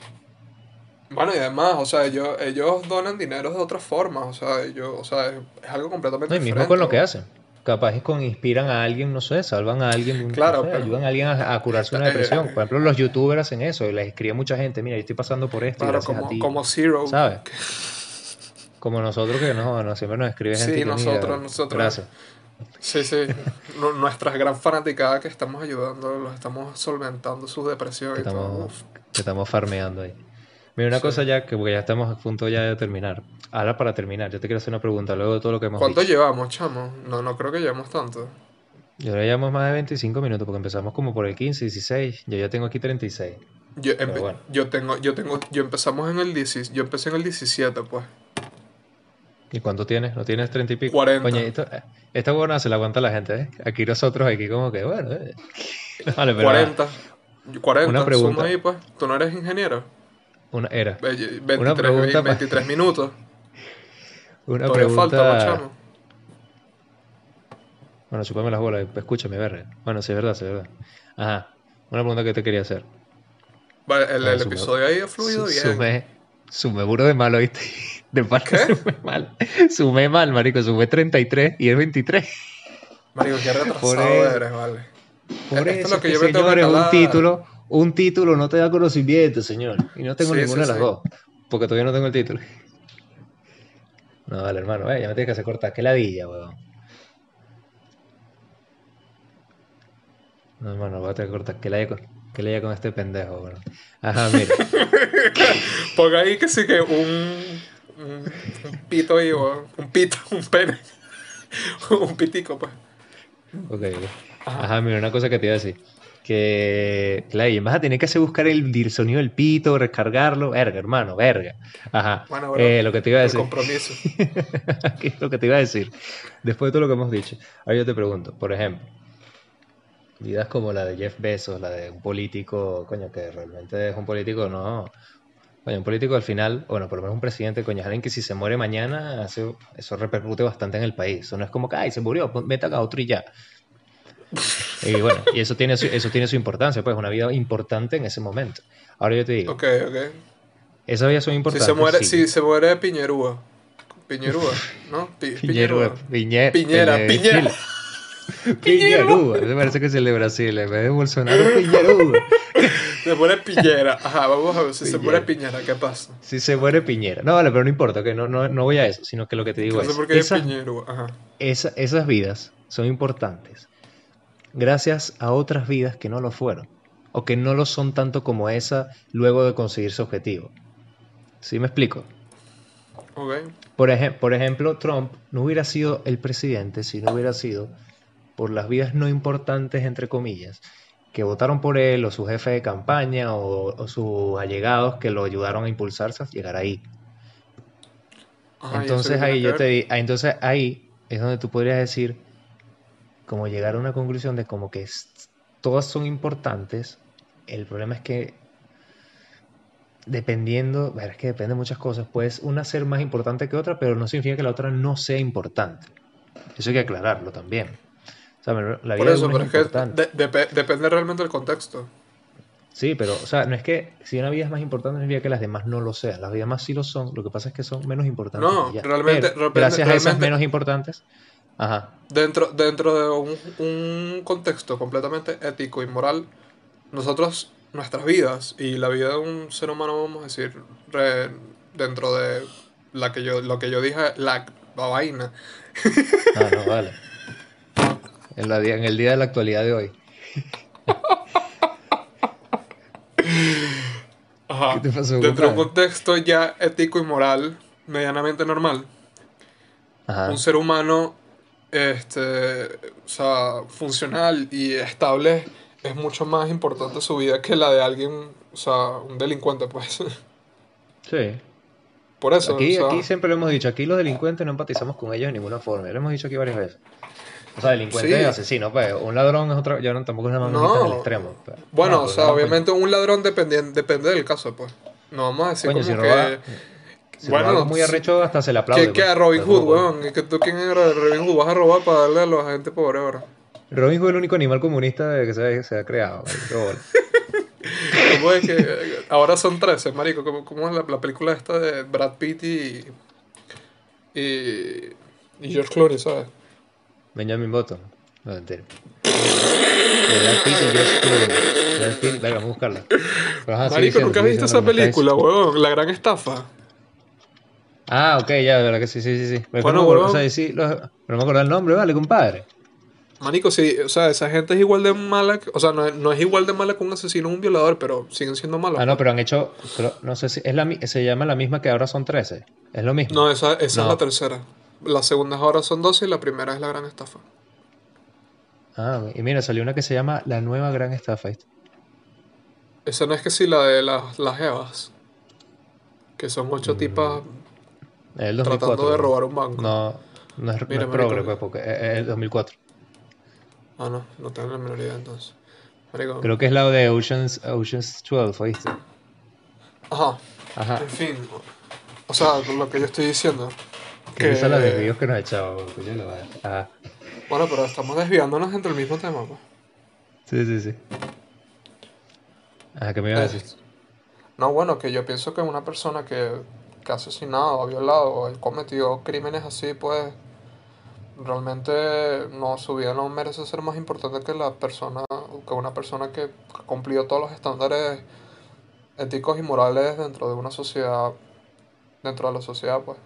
Speaker 2: Bueno, y además, o sea, ellos, ellos donan dinero de otra forma, o sea, ellos, o sea, es, es algo completamente
Speaker 1: No, y mismo
Speaker 2: diferente.
Speaker 1: con lo que hacen. Capaz es con inspiran a alguien, no sé, salvan a alguien, no
Speaker 2: Claro,
Speaker 1: sé,
Speaker 2: pero-
Speaker 1: ayudan a alguien a, a curarse una
Speaker 2: Eh,
Speaker 1: depresión.
Speaker 2: eh,
Speaker 1: Por ejemplo, los youtubers hacen eso y les escribe mucha gente, mira, yo estoy pasando por esto
Speaker 2: Claro,
Speaker 1: gracias a
Speaker 2: como,
Speaker 1: ti.
Speaker 2: como Zero.
Speaker 1: ¿Sabes? Como nosotros que no, no, siempre nos escribe gente
Speaker 2: Sí,
Speaker 1: mira,
Speaker 2: nosotros, nosotros.
Speaker 1: Gracias.
Speaker 2: Sí, sí. Nu- Nuestras gran fanaticadas que estamos ayudando, los estamos solventando su depresión
Speaker 1: Que
Speaker 2: y todo.
Speaker 1: estamos,
Speaker 2: Uf.
Speaker 1: que estamos farmeando ahí. Mira, una
Speaker 2: Sí.
Speaker 1: cosa ya, que porque ya estamos a punto ya de terminar. Ahora para terminar, yo te quiero hacer una pregunta luego de todo lo que hemos
Speaker 2: ¿Cuánto
Speaker 1: dicho.
Speaker 2: llevamos, chamo? No, no creo que llevemos tanto.
Speaker 1: Yo le llevamos más de 25 minutos porque empezamos como por el 15, 16. Yo ya tengo aquí 36.
Speaker 2: Yo,
Speaker 1: bueno.
Speaker 2: yo tengo, yo tengo, yo empezamos en el 10, yo empecé en el 17, pues.
Speaker 1: ¿Y cuánto tienes? ¿No tienes 30 y pico?
Speaker 2: 40.
Speaker 1: Coño, esto- eh, esta buena se la aguanta la gente, ¿eh? Aquí nosotros, aquí como que, bueno, eh. Vale, pero
Speaker 2: 40. 40,
Speaker 1: Una pregunta.
Speaker 2: ahí, pues. ¿Tú no eres ingeniero?
Speaker 1: Una era.
Speaker 2: Ve- 23,
Speaker 1: Una pregunta pa-
Speaker 2: 23 minutos.
Speaker 1: Una
Speaker 2: Todavía
Speaker 1: pregunta.
Speaker 2: falta, chamo.
Speaker 1: Bueno, chúpame las bolas, escúchame, verga. Bueno, sí es verdad, sí es verdad. Ajá. Una pregunta que te quería hacer.
Speaker 2: Vale, el,
Speaker 1: Ah,
Speaker 2: el
Speaker 1: sumé-
Speaker 2: episodio ahí ha fluido
Speaker 1: Su-
Speaker 2: bien.
Speaker 1: Sumé, sumé burro de malo, ¿viste? De parte
Speaker 2: ¿Qué?
Speaker 1: sumé mal. Sumé mal, marico. Sumé 33 y es 23.
Speaker 2: Marico, qué retrasado eres, vale.
Speaker 1: Por
Speaker 2: Esto es
Speaker 1: eso,
Speaker 2: lo
Speaker 1: es
Speaker 2: que
Speaker 1: que,
Speaker 2: yo
Speaker 1: señores, un título, un título no te da conocimiento, señor. Y no tengo
Speaker 2: Sí,
Speaker 1: ninguna
Speaker 2: sí,
Speaker 1: de las
Speaker 2: sí.
Speaker 1: dos, porque todavía no tengo el título. No, vale, hermano, eh, ya me tienes que hacer cortar. Qué ladilla, weón. No, hermano, voy a tener que cortar. Qué ladilla con, qué ladilla con este pendejo, weón. Ajá, mira.
Speaker 2: Porque ahí que sí que un, un, un pito ahí, o un pito, un pene. un pitico, pues.
Speaker 1: Ok, ok. Ajá, mira, una cosa que te iba a decir. Que, claro, y vas a tener que hacer buscar el, el sonido del pito, recargarlo. Verga, hermano, verga. Ajá.
Speaker 2: Bueno,
Speaker 1: Eh, lo que te iba a
Speaker 2: el
Speaker 1: decir.
Speaker 2: compromiso.
Speaker 1: ¿Qué es lo que te iba a decir? Después de todo lo que hemos dicho. Ahora yo te pregunto, por ejemplo, vidas como la de Jeff Bezos, la de un político, coño, que realmente es un político, no. Coño, un político al final, bueno, por lo menos un presidente, coño, es alguien que si se muere mañana, hace- eso repercute bastante en el país. Eso no es como que, ay, se murió, metan a otro y ya. Y bueno, y eso tiene su, eso tiene su importancia, pues, una vida importante en ese momento. Ahora yo te digo,
Speaker 2: Ok, ok.
Speaker 1: esas vidas son
Speaker 2: Si
Speaker 1: importantes.
Speaker 2: se muere,
Speaker 1: sí.
Speaker 2: si se muere Piñerúa. Piñerúa, ¿no? Pi-
Speaker 1: Piñera, Piñera,
Speaker 2: Piñera, Piñera.
Speaker 1: Piñerúa. Me parece que es el de Brasil. En vez de Bolsonaro, Piñerúa.
Speaker 2: Se muere Piñera. Ajá, vamos a ver si se muere Piñera, ¿qué pasa?
Speaker 1: Si se muere Piñera. No, vale, pero no importa, que no, no, no voy a eso, sino que lo que te digo
Speaker 2: No
Speaker 1: es.
Speaker 2: por qué es
Speaker 1: esa-
Speaker 2: Piñero. Ajá.
Speaker 1: esa- esas vidas son importantes gracias a otras vidas que no lo fueron. O que no lo son tanto como esa luego de conseguir su objetivo. ¿Sí me explico? Por, ejem- por ejemplo, Trump no hubiera sido el presidente si no hubiera sido por las vidas no importantes, entre comillas, que votaron por él, o su jefe de campaña, o, o sus allegados que lo ayudaron a impulsarse a llegar ahí.
Speaker 2: Ajá, ¿y eso
Speaker 1: entonces ahí yo te ah, entonces ahí es donde tú podrías decir, como llegar a una conclusión de como que todas son importantes. El problema es que dependiendo, es que depende de muchas cosas, pues una ser más importante que otra, pero no significa que la otra no sea importante. Eso hay que aclararlo también. O sea, la vida
Speaker 2: Por
Speaker 1: de
Speaker 2: eso,
Speaker 1: uno
Speaker 2: pero
Speaker 1: es
Speaker 2: es que de- depe- depende realmente del contexto.
Speaker 1: Sí, pero, o sea, no es que si una vida es más importante, no significa que las demás no lo sean. Las demás sí lo son, lo que pasa es que son menos importantes.
Speaker 2: No, realmente-
Speaker 1: Pero,
Speaker 2: realmente-
Speaker 1: gracias a esas
Speaker 2: realmente-
Speaker 1: menos importantes, ajá,
Speaker 2: Dentro, dentro de un, un contexto completamente ético y moral, nosotros, nuestras vidas y la vida de un ser humano, vamos a decir, re- dentro de la que yo, lo que yo dije, la, la vaina,
Speaker 1: Ah, no, vale. En, la en el día de la actualidad de hoy.
Speaker 2: Ajá.
Speaker 1: ¿Qué te pasó,
Speaker 2: dentro de un contexto ya ético y moral medianamente normal,
Speaker 1: Ajá.
Speaker 2: un ser humano este, o sea, funcional y estable es mucho más importante su vida que la de alguien, o sea, un delincuente, pues.
Speaker 1: Sí.
Speaker 2: Por eso,
Speaker 1: Aquí,
Speaker 2: o sea,
Speaker 1: aquí siempre lo hemos dicho, aquí los delincuentes no empatizamos con ellos de ninguna forma. Lo hemos dicho aquí varias veces. O sea, delincuente
Speaker 2: Sí.
Speaker 1: y asesino, pues. Un ladrón es otra, yo no, tampoco es una
Speaker 2: No.
Speaker 1: al extremo. pues.
Speaker 2: bueno,
Speaker 1: No,
Speaker 2: o
Speaker 1: pues,
Speaker 2: sea,
Speaker 1: no, coño.
Speaker 2: obviamente un ladrón depende, depende del caso, pues. No vamos a decir
Speaker 1: Coño,
Speaker 2: como
Speaker 1: si
Speaker 2: que...
Speaker 1: si
Speaker 2: bueno,
Speaker 1: muy arrecho, hasta se le aplaude.
Speaker 2: que, que
Speaker 1: pues.
Speaker 2: a Robin Hood, weón. ¿Y que tú quién era Robin Hood? Vas a robar para darle a la gente pobre ahora.
Speaker 1: Robin Hood es el único animal comunista que se, se ha creado.
Speaker 2: ¿Cómo es que ahora son 13, marico? ¿Cómo, cómo es la, la película esta de Brad Pitt y... Y... Y George Clooney, ¿sabes?
Speaker 1: Benjamin Button. No, entero. Brad Pitt y George Clooney. Brad Pitt, venga, vamos a buscarla.
Speaker 2: Marico, ¿nunca viste
Speaker 1: diciendo
Speaker 2: esa película, weón? La gran estafa.
Speaker 1: Ah, ok, ya, de verdad que sí, sí, sí. sí. Pero,
Speaker 2: Bueno,
Speaker 1: no, me acuerdo,
Speaker 2: huevón.
Speaker 1: o sea, sí, lo- pero no me acuerdo el nombre, vale, compadre.
Speaker 2: Marico, sí, o sea, esa gente es igual de mala, o sea, no, es- no es igual de mala que un asesino o un violador, pero siguen siendo malos.
Speaker 1: Ah, no, pero han hecho, no sé si, es la, se llama la misma que ahora son 13. Es lo mismo.
Speaker 2: No, esa, esa
Speaker 1: No.
Speaker 2: es la tercera. Las segundas ahora son 12 y la primera es la gran estafa.
Speaker 1: Ah, y mira, salió una que se llama La Nueva Gran Estafa.
Speaker 2: Esa no es que sí la de las, las Evas, que son ocho tipas
Speaker 1: Es el 2004.
Speaker 2: tratando de
Speaker 1: ¿no?
Speaker 2: robar un banco.
Speaker 1: No, no es, no
Speaker 2: Mira,
Speaker 1: es
Speaker 2: marico.
Speaker 1: progre, pues, porque es, es el 2004.
Speaker 2: Ah, no, no tengo la menor idea entonces. Marico.
Speaker 1: Creo que es la de Oceans, Oceans 12, ¿oíste?
Speaker 2: Ajá,
Speaker 1: Ajá.
Speaker 2: en fin. O sea, lo que yo estoy diciendo.
Speaker 1: Que esa es la de videos que nos echaba, la madre. Ajá.
Speaker 2: Bueno, pero estamos desviándonos entre el mismo tema, pues.
Speaker 1: Sí, sí, sí. Ajá, ¿qué me iba a decir?
Speaker 2: Este, No, bueno, que yo pienso que una persona que, que ha asesinado, ha violado, o ha cometido crímenes así, pues realmente no, su vida no merece ser más importante que la persona, que una persona que ha cumplido todos los estándares éticos y morales dentro de una sociedad, dentro de la sociedad, pues.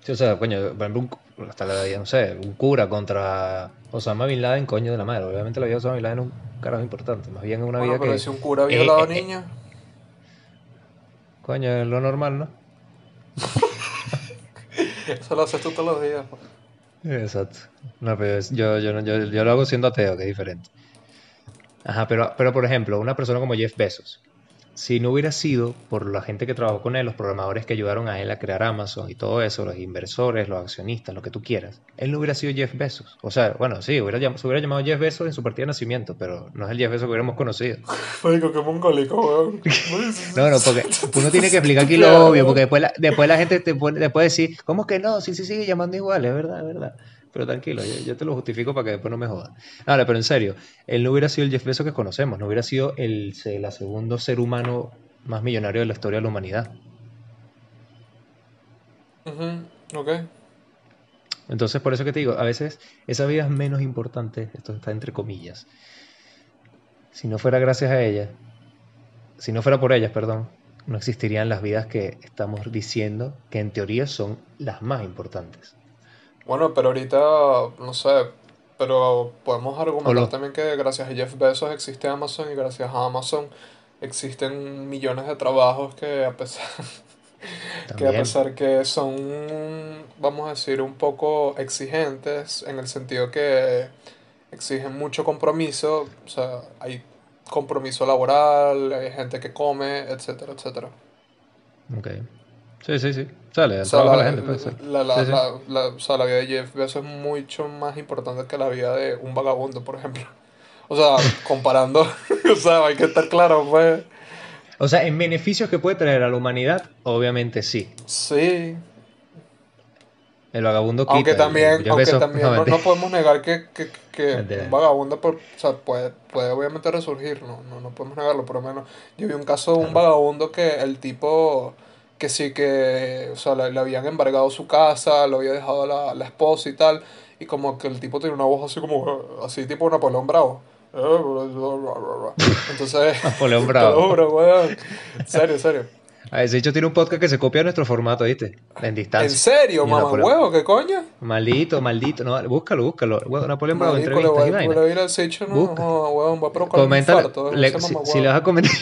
Speaker 1: Sí, o sea, coño, por ejemplo, un, hasta la no sé, un cura contra Osama Bin Laden, coño de la madre. Obviamente la vida de Osama Bin Laden es un carajo importante. Más bien es una
Speaker 2: Bueno,
Speaker 1: vida
Speaker 2: pero
Speaker 1: que,
Speaker 2: si un cura ha violado a
Speaker 1: eh, eh,
Speaker 2: niñas,
Speaker 1: coño, es lo normal, ¿no?
Speaker 2: Eso lo haces tú todos los días, pues.
Speaker 1: Exacto. No, pero yo, yo, yo, yo lo hago siendo ateo, que es diferente. Ajá, pero, pero por ejemplo, una persona como Jeff Bezos, si no hubiera sido por la gente que trabajó con él, los programadores que ayudaron a él a crear Amazon y todo eso, los inversores, los accionistas, lo que tú quieras, él no hubiera sido Jeff Bezos. O sea, bueno, sí, hubiera llam- se hubiera llamado Jeff Bezos en su partida de nacimiento, pero no es el Jeff Bezos que hubiéramos conocido.
Speaker 2: Marico, qué mongólico, weón.
Speaker 1: No, no, porque uno tiene que explicar aquí lo obvio, porque después la, después la gente te, pone, puede decir, ¿cómo que no? Sí, sí, sigue llamando igual, es verdad, es verdad. Pero tranquilo, yo, yo te lo justifico para que después no me jodan. Ahora, pero en serio, él no hubiera sido el Jeff Bezos que conocemos, no hubiera sido el, la segundo ser humano más millonario de la historia de la humanidad.
Speaker 2: Ujú, ok.
Speaker 1: Entonces, por eso que te digo, a veces esa vida es menos importante, esto está entre comillas. Si no fuera gracias a ella, si no fuera por ellas, perdón, no existirían las vidas que estamos diciendo que en teoría son las más importantes.
Speaker 2: Bueno, pero ahorita, no sé, pero podemos argumentar también que gracias a Jeff Bezos existe Amazon y gracias a Amazon existen millones de trabajos que a pesar que a pesar que son, vamos a decir, un poco exigentes en el sentido que exigen mucho compromiso, o sea, hay compromiso laboral, hay gente que come, etcétera, etcétera.
Speaker 1: Ok. Sí, sí, sí. Sale,
Speaker 2: O sea, la,
Speaker 1: la gente, pues. sí.
Speaker 2: la, la,
Speaker 1: Sí, sí.
Speaker 2: la- la- o sea, la vida de Jeff Bezos es mucho más importante que la vida de un vagabundo, por ejemplo. O sea, comparando, o sea, hay que estar claro, pues.
Speaker 1: O sea, en beneficios que puede traer a la humanidad, obviamente sí.
Speaker 2: Sí,
Speaker 1: El vagabundo quita.
Speaker 2: Aunque
Speaker 1: el-
Speaker 2: también, aunque también
Speaker 1: no,
Speaker 2: no, podemos negar que, que, que un vagabundo por, o sea, puede, puede obviamente resurgir, no, no, no podemos negarlo, por lo menos. Yo vi un caso de un
Speaker 1: Claro.
Speaker 2: vagabundo que el tipo, que sí que, o sea, le, le habían embargado su casa, lo había dejado la, la esposa y tal, y como que el tipo tenía una voz así como, así tipo Napoleón Bravo. Entonces,
Speaker 1: Napoleón Bravo.
Speaker 2: lo juro, weón. Serio, serio.
Speaker 1: A ese hecho tiene un podcast que se copia nuestro formato, ¿viste? En
Speaker 2: ¿En
Speaker 1: distancia.
Speaker 2: serio,
Speaker 1: Y
Speaker 2: mamá
Speaker 1: Napoleón.
Speaker 2: huevo? ¿Qué coño?
Speaker 1: Maldito, maldito. No, búscalo, búscalo. Huevo, Napoleón Bravo, entrevistas y vaina.
Speaker 2: no, huevón, va a provocar un
Speaker 1: Coméntale.
Speaker 2: infarto,
Speaker 1: le- si, si le vas a comentar.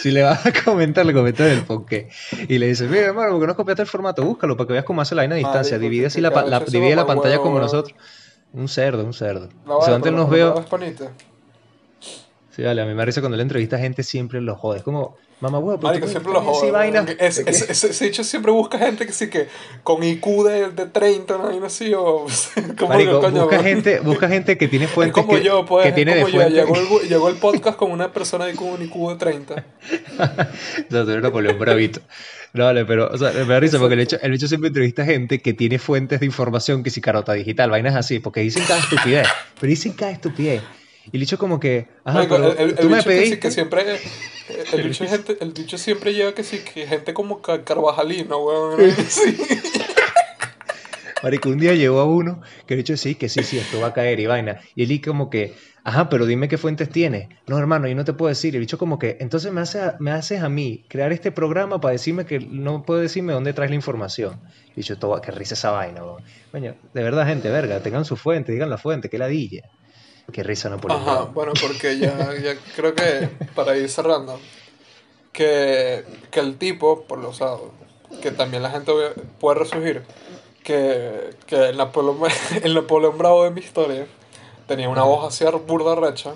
Speaker 1: Si le vas a comentar, le comentas el porqué. Y le dices, mira, hermano, ¿por qué no copiaste el formato? Búscalo para que veas cómo hace la vaina a distancia.
Speaker 2: Marico,
Speaker 1: divide así la, la-
Speaker 2: ese
Speaker 1: divide la pantalla
Speaker 2: huevo,
Speaker 1: como nosotros. Un cerdo, un cerdo.
Speaker 2: La
Speaker 1: O
Speaker 2: vaina,
Speaker 1: sea, nos veo. Sí, vale, a mí me risa cuando le entrevista a gente siempre lo jode. Es como, mamá, huevo, pero
Speaker 2: Marico, siempre lo
Speaker 1: estar así,
Speaker 2: jodo.
Speaker 1: vaina.
Speaker 2: Ese, hecho siempre busca gente que sí que con IQ de, de 30, una vaina así, o como
Speaker 1: Marico,
Speaker 2: coño,
Speaker 1: busca gente, busca gente que tiene
Speaker 2: Es
Speaker 1: fuentes
Speaker 2: como
Speaker 1: que,
Speaker 2: yo, pues,
Speaker 1: que
Speaker 2: es
Speaker 1: tiene
Speaker 2: como yo. Llegó el, llegó el podcast con una persona de con un IQ de 30.
Speaker 1: O sea, tú eres Napoleón Bravito. No, vale, pero, o sea, me da risa porque el hecho, el hecho siempre entrevista gente que tiene fuentes de información que si carota digital, vainas así, porque dicen cada estupidez, pero dicen cada estupidez. Y el hecho como que, ajá,
Speaker 2: Marico,
Speaker 1: pero
Speaker 2: el, el,
Speaker 1: tú
Speaker 2: el
Speaker 1: me
Speaker 2: bicho que, sí,
Speaker 1: pediste.
Speaker 2: que siempre. El bicho, gente, el siempre lleva que sí, que gente como Car- Carvajalino, weón. Sí.
Speaker 1: Marico, un día llegó a uno que el hecho sí, que sí, sí, esto va a caer y vaina. Y él y como que, ajá, pero dime qué fuentes tienes. No, hermano, yo no te puedo decir. El bicho como que, entonces me, hace, me haces a mí crear este programa para decirme que no puedo decirme dónde traes la información. Y dicho, todo, qué risa esa vaina, weón. De verdad, gente, verga, tengan su fuente, digan la fuente, qué ladilla. Qué risa Napoleón.
Speaker 2: Ajá, bueno, porque ya, ya creo que para ir cerrando, que, que el tipo, por lo sea, que también la gente puede resurgir, que, que el, Napoleón, el Napoleón Bravo de mi historia tenía una voz así burda recha,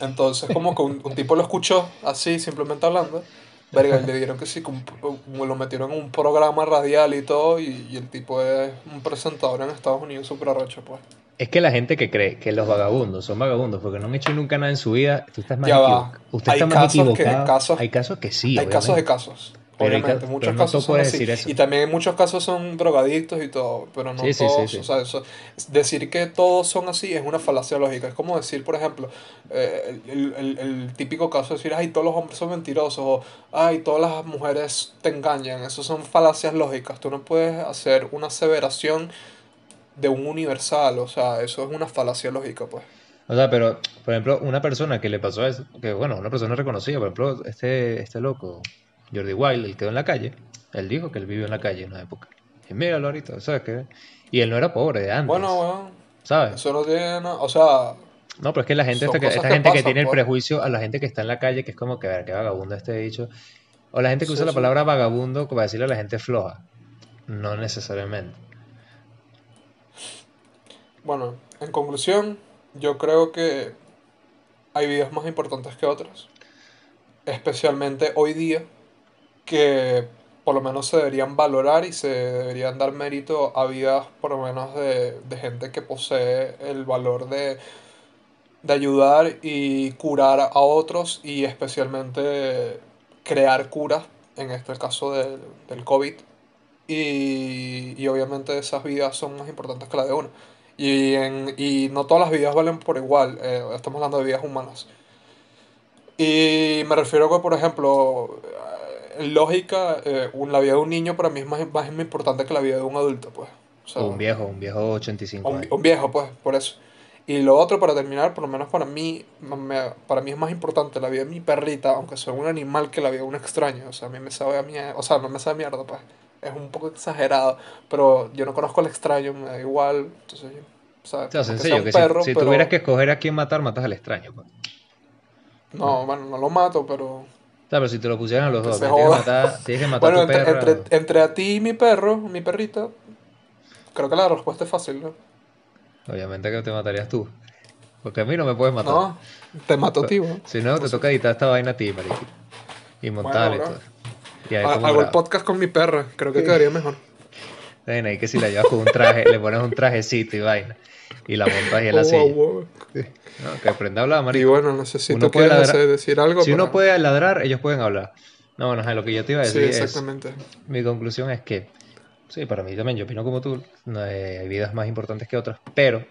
Speaker 2: entonces como que un, un tipo lo escuchó así, simplemente hablando, verga, y le dieron que sí, que un- lo metieron en un programa radial y todo, y, y el tipo es un presentador en Estados Unidos súper arrecho, pues.
Speaker 1: Es que la gente que cree que los vagabundos son vagabundos porque no han hecho nunca nada en su vida, tú estás más equivocado. Usted
Speaker 2: Hay
Speaker 1: está más
Speaker 2: casos que-
Speaker 1: equivocado.
Speaker 2: casos-
Speaker 1: hay casos que sí,
Speaker 2: hay casos de
Speaker 1: obviamente.
Speaker 2: casos.
Speaker 1: Pero hay
Speaker 2: Obviamente, muchos
Speaker 1: pero no
Speaker 2: casos son así.
Speaker 1: decir eso.
Speaker 2: Y también en muchos casos son drogadictos y todo, pero no
Speaker 1: Sí, sí, sí,
Speaker 2: todos.
Speaker 1: sí.
Speaker 2: O sea, eso- decir que todos son así es una falacia lógica. Es como decir, por ejemplo, eh, el, el- el típico caso de decir, ay, todos los hombres son mentirosos, o ay, todas las mujeres te engañan. Eso son falacias lógicas. Tú no puedes hacer una aseveración de un universal, o sea, eso es una falacia lógica, pues.
Speaker 1: O sea, pero, por ejemplo, una persona que le pasó eso, que bueno, una persona reconocida, por ejemplo, este, este loco, Jordi Wild, él quedó en la calle, él dijo que él vivió en la calle en una época. Y míralo ahorita, ¿sabes qué? Y él no era pobre de antes,
Speaker 2: Bueno, bueno,
Speaker 1: ¿sabes?
Speaker 2: eso no tiene nada, o sea,
Speaker 1: No, pero es que la gente, esta, que,
Speaker 2: cosas
Speaker 1: esta
Speaker 2: que
Speaker 1: gente que tiene el
Speaker 2: pues.
Speaker 1: prejuicio a la gente que está en la calle, que es como que, a ver, qué vagabundo este dicho. O la gente que
Speaker 2: Sí,
Speaker 1: usa la palabra vagabundo para decirle a la gente floja. No necesariamente.
Speaker 2: Bueno, en conclusión, yo creo que hay vidas más importantes que otras. Especialmente hoy día, que por lo menos se deberían valorar y se deberían dar mérito a vidas por lo menos de, de gente que posee el valor de, de ayudar y curar a otros y especialmente crear curas, en este caso del, del COVID. Y, y obviamente esas vidas son más importantes que la de uno. Y, en, y no todas las vidas valen por igual, eh, estamos hablando de vidas humanas. Y me refiero a que, por ejemplo, eh, en lógica, eh, la vida de un niño para mí es más, más importante que la vida de un adulto, pues. O sea,
Speaker 1: un viejo, un viejo 85
Speaker 2: un,
Speaker 1: años.
Speaker 2: un viejo, pues, por eso. Y lo otro, para terminar, por lo menos para mí, me- para mí es más importante la vida de mi perrita, aunque sea un animal, que la vida de un extraño. O sea, a mí me sabe a mierda, o sea, no me sabe a mierda, pues. Es un poco exagerado, pero yo no conozco al extraño, me da igual. Entonces, o sea,
Speaker 1: O sea, sencillo,
Speaker 2: un
Speaker 1: que si,
Speaker 2: perro,
Speaker 1: si
Speaker 2: pero-
Speaker 1: tuvieras que escoger a quién matar, matas al extraño. pues.
Speaker 2: No, bueno, no lo mato, pero...
Speaker 1: O sea, pero si te lo pusieran a los dos, tienes que matar, tienes que matar
Speaker 2: Bueno,
Speaker 1: a tu
Speaker 2: entre,
Speaker 1: perra.
Speaker 2: entre, entre a ti y mi perro, mi perrita, creo que la respuesta es fácil, ¿no?
Speaker 1: Obviamente que te matarías tú. Porque a mí no me puedes matar.
Speaker 2: No, te mato a ti.
Speaker 1: Si no, te toca editar esta vaina a ti, marico. Y montarla
Speaker 2: Bueno,
Speaker 1: todo.
Speaker 2: Hago el podcast con mi perra, creo que quedaría mejor.
Speaker 1: Ven ahí que si la llevas con un traje, le pones un trajecito y vaina. Y la montas y en la
Speaker 2: Oh,
Speaker 1: silla. No, que aprenda a hablar,
Speaker 2: Y
Speaker 1: marico.
Speaker 2: bueno, no sé si
Speaker 1: Uno
Speaker 2: tú
Speaker 1: puede
Speaker 2: quieres
Speaker 1: ladrar-
Speaker 2: hacer- decir algo.
Speaker 1: Si uno puede ladrar, ellos pueden hablar. No, bueno, ajá, lo que yo te iba a
Speaker 2: Sí,
Speaker 1: decir es...
Speaker 2: exactamente.
Speaker 1: Mi conclusión es que, sí, para mí también, yo opino como tú, no hay hay vidas más importantes que otras, pero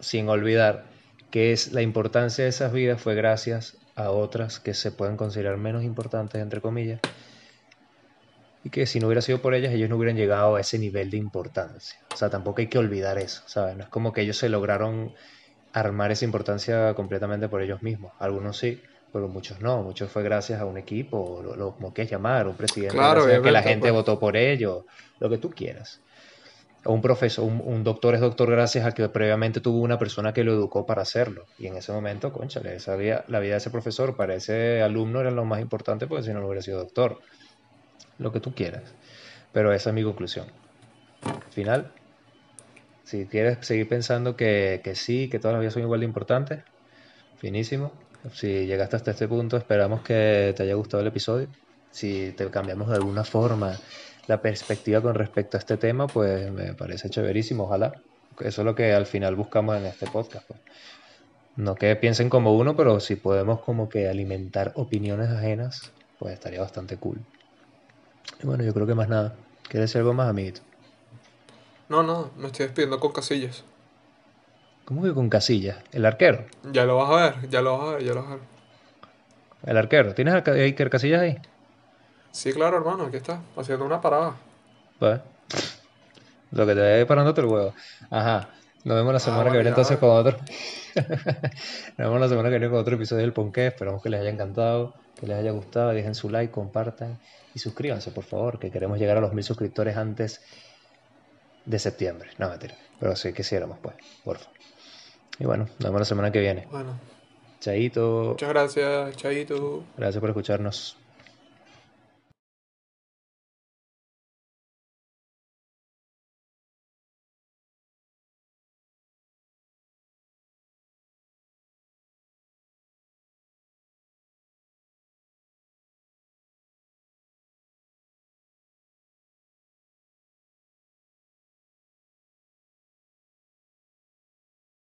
Speaker 1: sin olvidar que es la importancia de esas vidas fue gracias a otras que se pueden considerar menos importantes, entre comillas, y que si no hubiera sido por ellas, ellos no hubieran llegado a ese nivel de importancia. O sea, tampoco hay que olvidar eso, ¿sabes? No es como que ellos se lograron armar esa importancia completamente por ellos mismos. Algunos sí, pero muchos no. Muchos fue gracias a un equipo, o lo, lo- como quieras llamar, un presidente,
Speaker 2: Claro,
Speaker 1: que la gente
Speaker 2: pues.
Speaker 1: votó por ellos, lo que tú quieras. O un profesor, un, un doctor es doctor gracias a que previamente tuvo una persona que lo educó para hacerlo. Y en ese momento, conchale, esa vida- la vida de ese profesor para ese alumno era lo más importante porque si no, no hubiera sido doctor. Lo que tú quieras. Pero esa es mi conclusión. Al final, si quieres seguir pensando que, que sí, que todas las vidas son igual de importantes, finísimo. Si llegaste hasta este punto, esperamos que te haya gustado el episodio. Si te cambiamos de alguna forma la perspectiva con respecto a este tema, pues me parece chéverísimo, ojalá. Eso es lo que al final buscamos en este podcast. pues. No que piensen como uno, pero si podemos como que alimentar opiniones ajenas, pues estaría bastante cool. Y bueno, yo creo que más nada. ¿Quieres decir algo más, amiguito?
Speaker 2: No, no, me estoy despidiendo con casillas.
Speaker 1: ¿Cómo que con casillas? El arquero.
Speaker 2: Ya lo vas a ver, ya lo vas a ver, ya lo vas a ver.
Speaker 1: El arquero. ¿Tienes a Iker Casillas ahí?
Speaker 2: Sí, claro, hermano, aquí está, haciendo una parada.
Speaker 1: Pues. Lo que te vaya parándote el huevo. Ajá. Nos vemos la semana que viene entonces con otro. Nos vemos la semana que viene con otro episodio del Ponqué. Esperamos que les haya encantado, que les haya gustado. Dejen su like, compartan y suscríbanse, por favor, que queremos llegar a los mil suscriptores antes de septiembre. No, mentira. Pero sí quisiéramos, pues, por favor. Y bueno, nos vemos la semana que viene.
Speaker 2: Bueno,
Speaker 1: Chaito.
Speaker 2: muchas gracias, Chaito.
Speaker 1: Gracias por escucharnos.